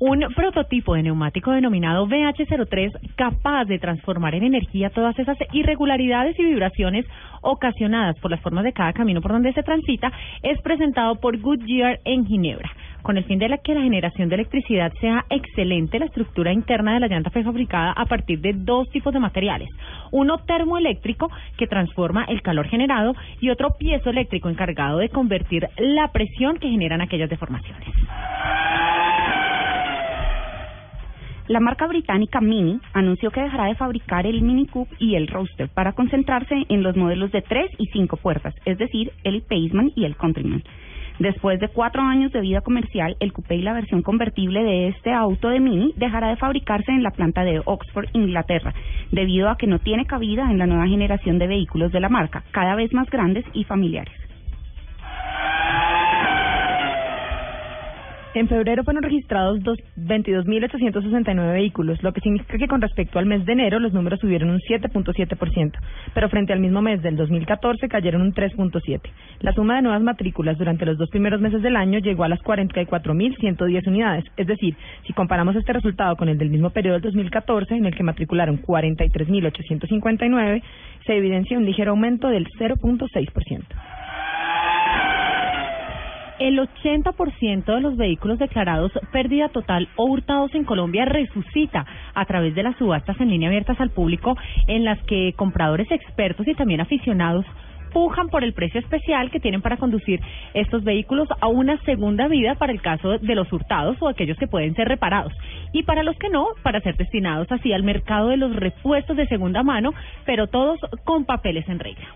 un prototipo de neumático denominado VH03 capaz de transformar en energía todas esas irregularidades y vibraciones ocasionadas por las formas de cada camino por donde se transita, es presentado por Goodyear en Ginebra. Con el fin de que la generación de electricidad sea excelente, la estructura interna de la llanta fue fabricada a partir de dos tipos de materiales. Uno termoeléctrico, que transforma el calor generado, y otro piezoeléctrico, encargado de convertir la presión que generan aquellas deformaciones. La marca británica Mini anunció que dejará de fabricar el Mini Coupe y el Roadster para concentrarse en los modelos de tres y cinco puertas, es decir, el Paceman y el Countryman. Después de cuatro años de vida comercial, el coupé y la versión convertible de este auto de Mini dejará de fabricarse en la planta de Oxford, Inglaterra, debido a que no tiene cabida en la nueva generación de vehículos de la marca, cada vez más grandes y familiares. En febrero fueron registrados 22.869 vehículos, lo que significa que con respecto al mes de enero los números subieron un 7.7%, pero frente al mismo mes del 2014 cayeron un 3.7%. La suma de nuevas matrículas durante los dos primeros meses del año llegó a las 44.110 unidades, es decir, si comparamos este resultado con el del mismo periodo del 2014, en el que matricularon 43.859, se evidencia un ligero aumento del 0.6%. El 80% de los vehículos declarados pérdida total o hurtados en Colombia resucita a través de las subastas en línea abiertas al público en las que compradores expertos y también aficionados pujan por el precio especial que tienen para conducir estos vehículos a una segunda vida para el caso de los hurtados o aquellos que pueden ser reparados. Y para los que no, para ser destinados así al mercado de los repuestos de segunda mano, pero todos con papeles en regla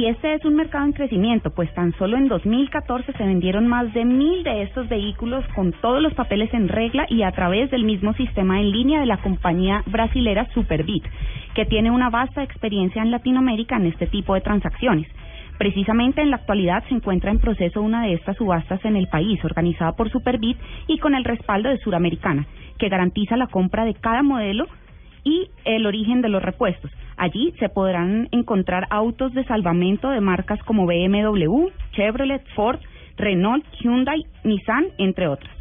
y este es un mercado en crecimiento, pues tan solo en 2014 se vendieron más de mil de estos vehículos con todos los papeles en regla y a través del mismo sistema en línea de la compañía brasilera Superbit, que tiene una vasta experiencia en Latinoamérica en este tipo de transacciones. Precisamente en la actualidad se encuentra en proceso una de estas subastas en el país, organizada por Superbit y con el respaldo de Suramericana, que garantiza la compra de cada modelo y el origen de los repuestos. Allí se podrán encontrar autos de salvamento de marcas como BMW, Chevrolet, Ford, Renault, Hyundai, Nissan, entre otras.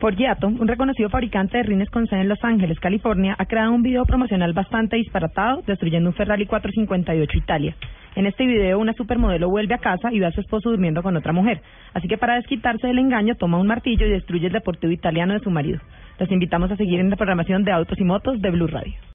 Forgiato, un reconocido fabricante de rines con sede en Los Ángeles, California, ha creado un video promocional bastante disparatado destruyendo un Ferrari 458 Italia. En este video, una supermodelo vuelve a casa y ve a su esposo durmiendo con otra mujer. Así que para desquitarse del engaño, toma un martillo y destruye el deportivo italiano de su marido. Los invitamos a seguir en la programación de Autos y Motos de Blue Radio.